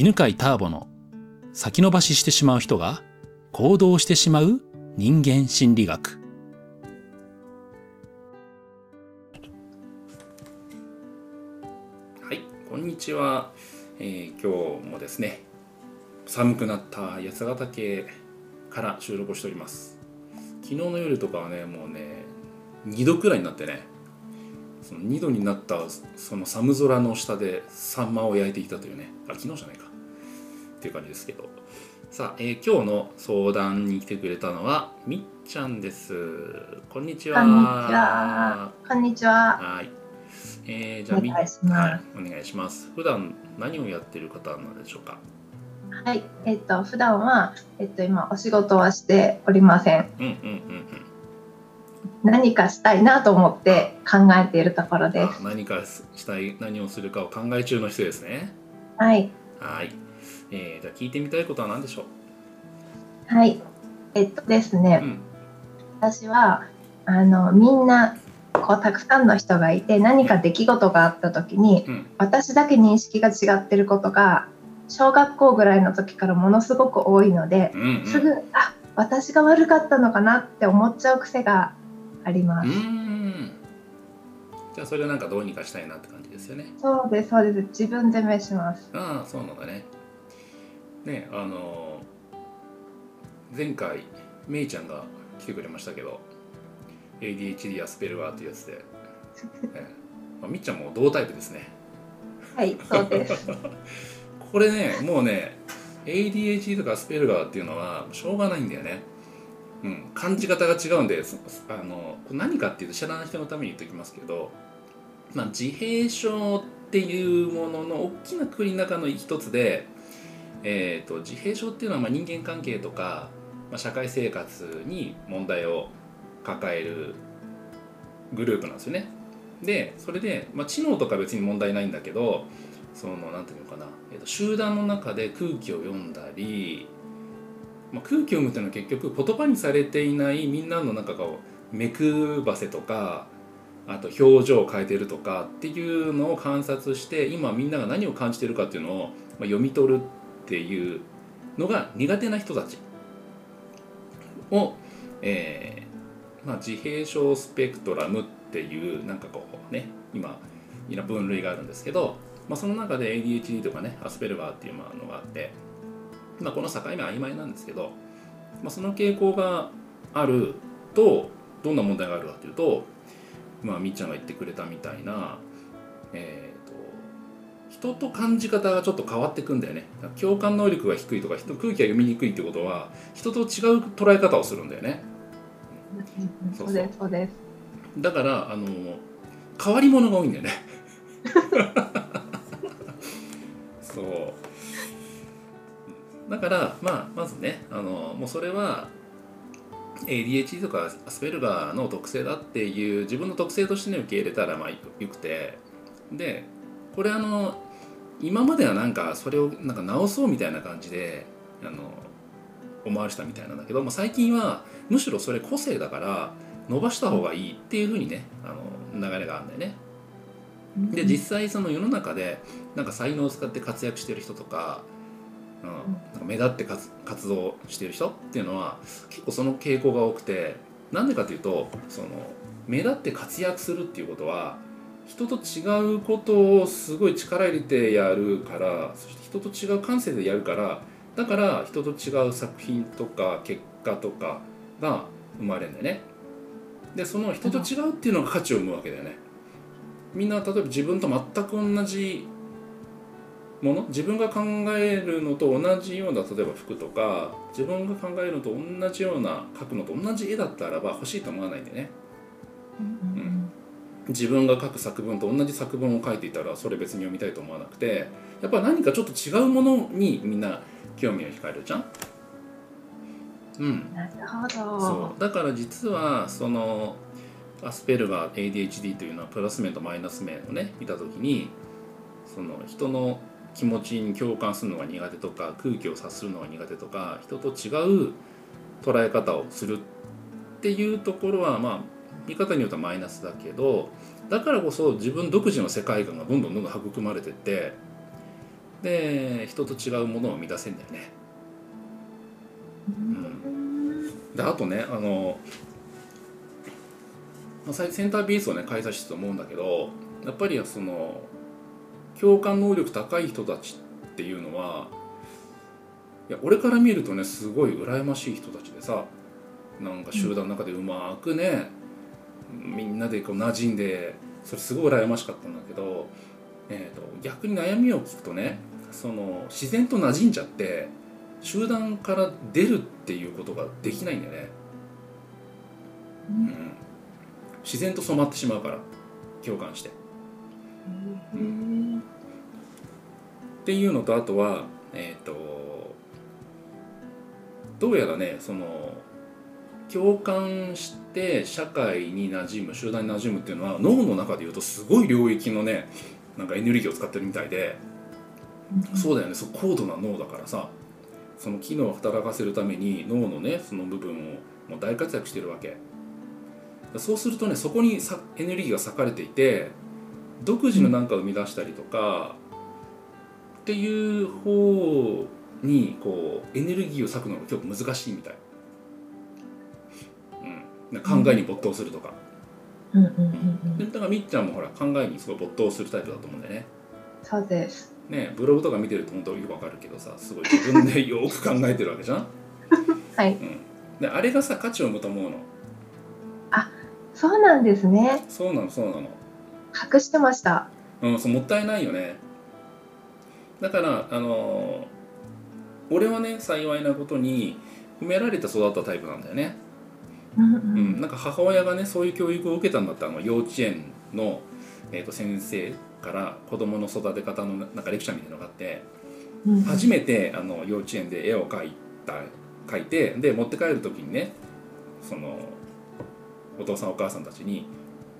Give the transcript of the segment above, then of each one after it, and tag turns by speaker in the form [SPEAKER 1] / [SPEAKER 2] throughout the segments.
[SPEAKER 1] 犬飼ターボの先延ばししてしまう人が行動してしまう人間心理学。はい、こんにちは。えー今日もですね、寒くなった八ヶ岳から収録をしております。昨日の夜とかはね、もうね、2度くらいになってね、その2度になったその寒空の下でサンマを焼いていたというねあ昨日じゃないかっていう感じですけどさあ、えー今日の相談に来てくれたのはみっちゃんですこんにちは
[SPEAKER 2] こんにちは。こんにちは。
[SPEAKER 1] はいえー、じゃあみはい、お願いします普段何をやってる方なんでしょうか？
[SPEAKER 2] はい。えっと、普段は、えっと、今、お仕事はしておりません。
[SPEAKER 1] うんうんうん
[SPEAKER 2] 何かしたいなと思って考えているところです。
[SPEAKER 1] 何かしたい何をするかを考え中の人ですね
[SPEAKER 2] はい。
[SPEAKER 1] はい、えー、じゃあ聞いてみたいことは何でしょう？
[SPEAKER 2] はい。えっとですね、
[SPEAKER 1] うん。
[SPEAKER 2] 私は、あの、みんな、こう、たくさんの人がいて、何か出来事があった時に、
[SPEAKER 1] うん。
[SPEAKER 2] 私だけ認識が違ってることが、小学校ぐらいの時からものすごく多いので、
[SPEAKER 1] うんうん。
[SPEAKER 2] すぐ、あ、私が悪かったのかなって思っちゃう癖があります。
[SPEAKER 1] じゃあそれはなんかどうにかしたいなって感じですよね。
[SPEAKER 2] そうです、そうです。自分責めします。
[SPEAKER 1] ああそうなんだねねあの前回めいちゃんが来てくれましたけど ADHD アスペルガーっていうやつで、えまあ、みっちゃんも同タイプですね
[SPEAKER 2] はい、そうです。
[SPEAKER 1] これねもうね ADHD とかアスペルガーっていうのはしょうがないんだよねうん、感じ方が違うんでそあの何かっていうと知らない人のために言っておきますけど、まあ、自閉症っていうものの大きな国の中の一つで、えー、と自閉症っていうのはまあ人間関係とか、まあ、社会生活に問題を抱えるグループなんですよね。でそれで、まあ、知能とか別に問題ないんだけどそのなんていうのかな、えーと集団の中で空気を読んだりまあ、空気を読むっていうのは結局言葉にされていないみんなの中を目くばせとかあと表情を変えてるとかっていうのを観察して今みんなが何を感じてるかっていうのを読み取るっていうのが苦手な人たちを、えーまあ、自閉症スペクトラムっていうなんかこうね今いろ分類があるんですけど、まあ、その中で ADHD とかねアスペルガーっていうのがあって。まあ、この境目は曖昧なんですけど、まあ、その傾向があるとどんな問題があるかというと、まあ、みっちゃんが言ってくれたみたいな、えー、人と感じ方がちょっと変わってくんだよね。共感能力が低いとか人空気が読みにくいってことは人と違う捉え方をするんだよね。う
[SPEAKER 2] そうう。です、そうです。
[SPEAKER 1] だからあの変わり者が多いんだよね。そう。だから、まあ、まずねあのもうそれは ADHD とかアスペルガーの特性だっていう自分の特性としてね受け入れたらまあよよくて。でこれあの今まではなんかそれをなんか直そうみたいな感じであの思われてたみたいなんだけど、まあ、最近はむしろそれ個性だから伸ばした方がいいっていうふうにねあの流れがあるんだよね。で実際その世の中でなんか才能を使って活躍してる人とか,、うん、なんか目立って活活動してる人っていうのは結構その傾向が多くてなんでかというとその目立って活躍するっていうことは人と違うことをすごい力入れてやるからそして人と違う感性でやるからだから人と違う作品とか結果とかが生まれるんだよね。でその人と違うっていうのが価値を生むわけだよね。みんな例えば自分と全く同じもの自分が考えるのと同じような例えば服とか自分が考えるのと同じような描くのと同じ絵だったらば欲しいと思わないんでね自分が描く作文と同じ作文を書いていたらそれ別に読みたいと思わなくてやっぱ何かちょっと違うものにみんな興味を惹かれるじゃん？うん。
[SPEAKER 2] なるほど。
[SPEAKER 1] そう。だから実はそのアスペルガー ADHD というのはプラス面とマイナス面をね見た時にその人の気持ちに共感するのが苦手とか空気を察するのが苦手とか人と違う捉え方をするっていうところはまあ見方によってはマイナスだけどだからこそ自分独自の世界観がどんどんどんどん育まれてってで人と違うものを生み出せんだよね。うん。であとねあのまあセンタービースをね開催してたと思うんだけどやっぱりその共感能力高い人たちっていうのはいや俺から見るとねすごい羨ましい人たちでさなんか集団の中でうまくね、みんなでこう馴染んでそれすごい羨ましかったんだけど、えー、と逆に悩みを聞くとねその自然と馴染んじゃって集団から出るっていうことができないんだよね、うん、自然と染まってしまうから共感して。っていうのとあとはえっ、とどうやらねその共感して社会に馴染む集団に馴染むっていうのは脳の中でいうとすごい領域のねなんかエネルギーを使ってるみたいでそうだよね。そう高度な脳だからさその機能を働かせるために脳のねその部分をもう大活躍してるわけ。そうするとねそこにさエネルギーが割かれていて独自の何かを生み出したりとか、っていう方にこうエネルギーを割くのが結構難しいみたい、うん、考えに没頭するとか、
[SPEAKER 2] うん。うんうんうん
[SPEAKER 1] でだからみっちゃんもほら考えにすごい没頭するタイプだと思うんだよね。
[SPEAKER 2] そうです。
[SPEAKER 1] ねブログとか見てると本当よくわかるけどさすごい自分でよく考えてるわけじゃん、
[SPEAKER 2] はい。
[SPEAKER 1] うん、であれがさ価値を生むと思うの
[SPEAKER 2] そうなんですね。
[SPEAKER 1] そうなのそうなの。
[SPEAKER 2] 隠してました。
[SPEAKER 1] うん、そうもったいないよね。だからあのー俺はね幸いなことに褒められて育ったタイプなんだよね、
[SPEAKER 2] うんう
[SPEAKER 1] うん。ん、なんか母親がねそういう教育を受けたんだってあの幼稚園の、えー、と先生から子供の育て方のなんかレクチャーみたいなのがあって
[SPEAKER 2] うん
[SPEAKER 1] 初めてあの幼稚園で絵を描いた描いてで持って帰る時にねそのお父さんお母さんたちに、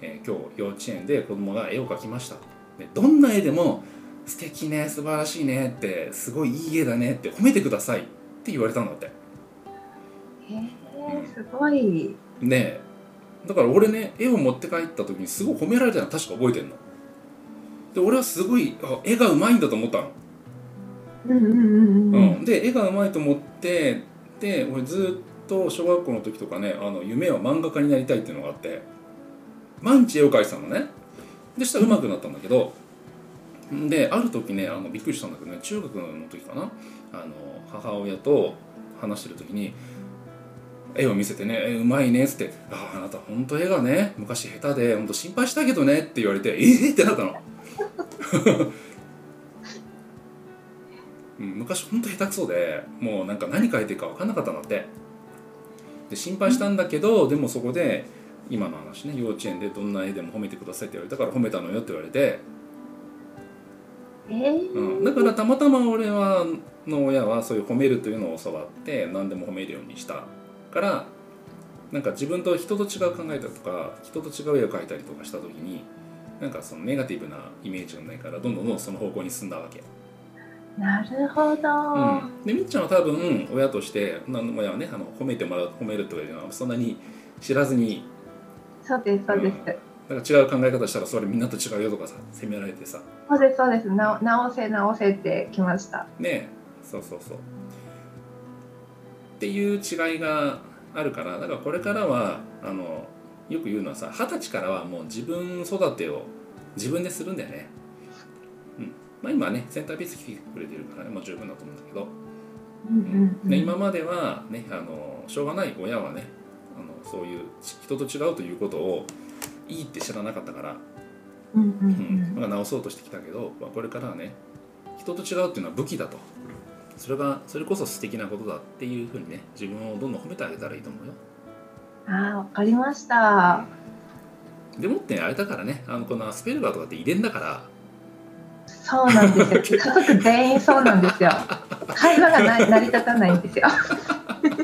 [SPEAKER 1] えー今日幼稚園で子供が絵を描きました」でどんな絵でも「素敵ね素晴らしいね」って「すごいいい絵だね」って褒めてくださいって言われたんだって。
[SPEAKER 2] へえすごい
[SPEAKER 1] ねえ。だから俺ね絵を持って帰った時にすごい褒められたの。確か覚えてんの。で俺はすごいあ絵がうまいんだと思ったの。
[SPEAKER 2] うんうんうんうん
[SPEAKER 1] うん、で絵がうまいと思ってで俺ずっと小学校の時とかねあの夢は漫画家になりたいっていうのがあって毎日絵を描いてたのね。でしたら上手くなったんだけどである時ねあのびっくりしたんだけどね中学の時かな。あの母親と話してる時に絵を見せてね「えうまいね」っつって「あああなた本当絵がね昔下手で本当心配したけどね」って言われて「えっ?」ってなったの。うん昔ほんと下手くそでもうなんか何書いてるか分かんなかったんだってで心配したんだけどでもそこで今の話ね幼稚園でどんな絵でも褒めてくださいって言われたから褒めたのよって言われて、
[SPEAKER 2] えー
[SPEAKER 1] うん、だからたまたま俺はの親はそういう褒めるというのを教わって何でも褒めるようにしたからなんか自分と人と違う考えたりとか人と違う絵を描いたりとかした時になんかそのネガティブなイメージがないからどんどんどんその方向に進んだわけ。
[SPEAKER 2] なるほど、
[SPEAKER 1] うん、でみっちゃんは多分親として親はねあの褒めてもらう褒めるというのはそんなに知らずに
[SPEAKER 2] そうですそうです、
[SPEAKER 1] なんか違う考え方したらそれみんなと違うよとかさ責められてさ。
[SPEAKER 2] そうですそうです。な直せ直せってきました。
[SPEAKER 1] ねえ。そうそうそう。っていう違いがあるからだからこれからはあのよく言うのはさ二十歳からはもう自分育てを自分でするんだよね。うん。まあ、今はねセンターピース来てくれてるからねもう十分だと思うんだけど、
[SPEAKER 2] うんうん
[SPEAKER 1] 今まではねあのしょうがない親はねあのそういう人と違うということをいいって知らなかったから、
[SPEAKER 2] うんうん。
[SPEAKER 1] うん。まあ、直そうとしてきたけど、まあ、これからはね人と違うっていうのは武器だとそれがそれこそ素敵なことだっていうふうにね自分をどんどん褒めてあげたらいいと思うよ。
[SPEAKER 2] ああわかりました。
[SPEAKER 1] でもってあれだからねあのこのアスペルガーとかって遺伝だから。
[SPEAKER 2] そうなんですよ。家族全員そうなんですよ。会話がな成り立たないんですよ。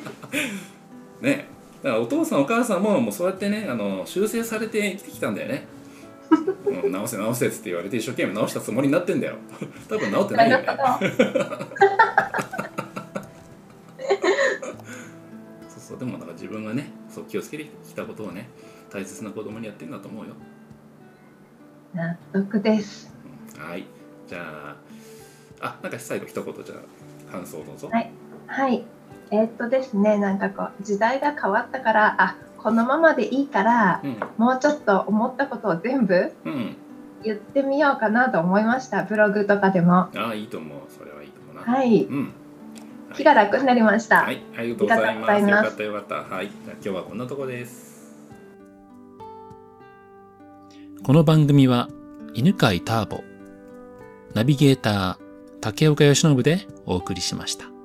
[SPEAKER 1] ね。だからお父さんお母さんももうそうやってねあの修正されて生きてきたんだよね、うん、直せ直せっつって言われて一生懸命直したつもりになってんだよ。多分直ってないよね。そうそう。でもなんか自分がねそう気をつけてきたことをね大切な子供にやってんだと思うよ、
[SPEAKER 2] 納得です。
[SPEAKER 1] うん。はい。じゃああなんか最後一言じゃあ感想どうぞ。
[SPEAKER 2] はい。はい。えーっとですね、なんかこう、時代が変わったから、あ、このままでいいから、
[SPEAKER 1] うん
[SPEAKER 2] もうちょっと思ったことを全部
[SPEAKER 1] うん
[SPEAKER 2] 言ってみようかなと思いました。ブログとかでも。
[SPEAKER 1] ああいいと思うそれはいいと思うな
[SPEAKER 2] はい。
[SPEAKER 1] うん
[SPEAKER 2] 気が楽になりました。
[SPEAKER 1] はい、ありがとうござい
[SPEAKER 2] ありがとうご
[SPEAKER 1] ます。
[SPEAKER 2] ざいます
[SPEAKER 1] よかったよかった。はい、今日はこんなとこです。この番組は犬飼ターボ、ナビゲーター竹岡由伸でお送りしました。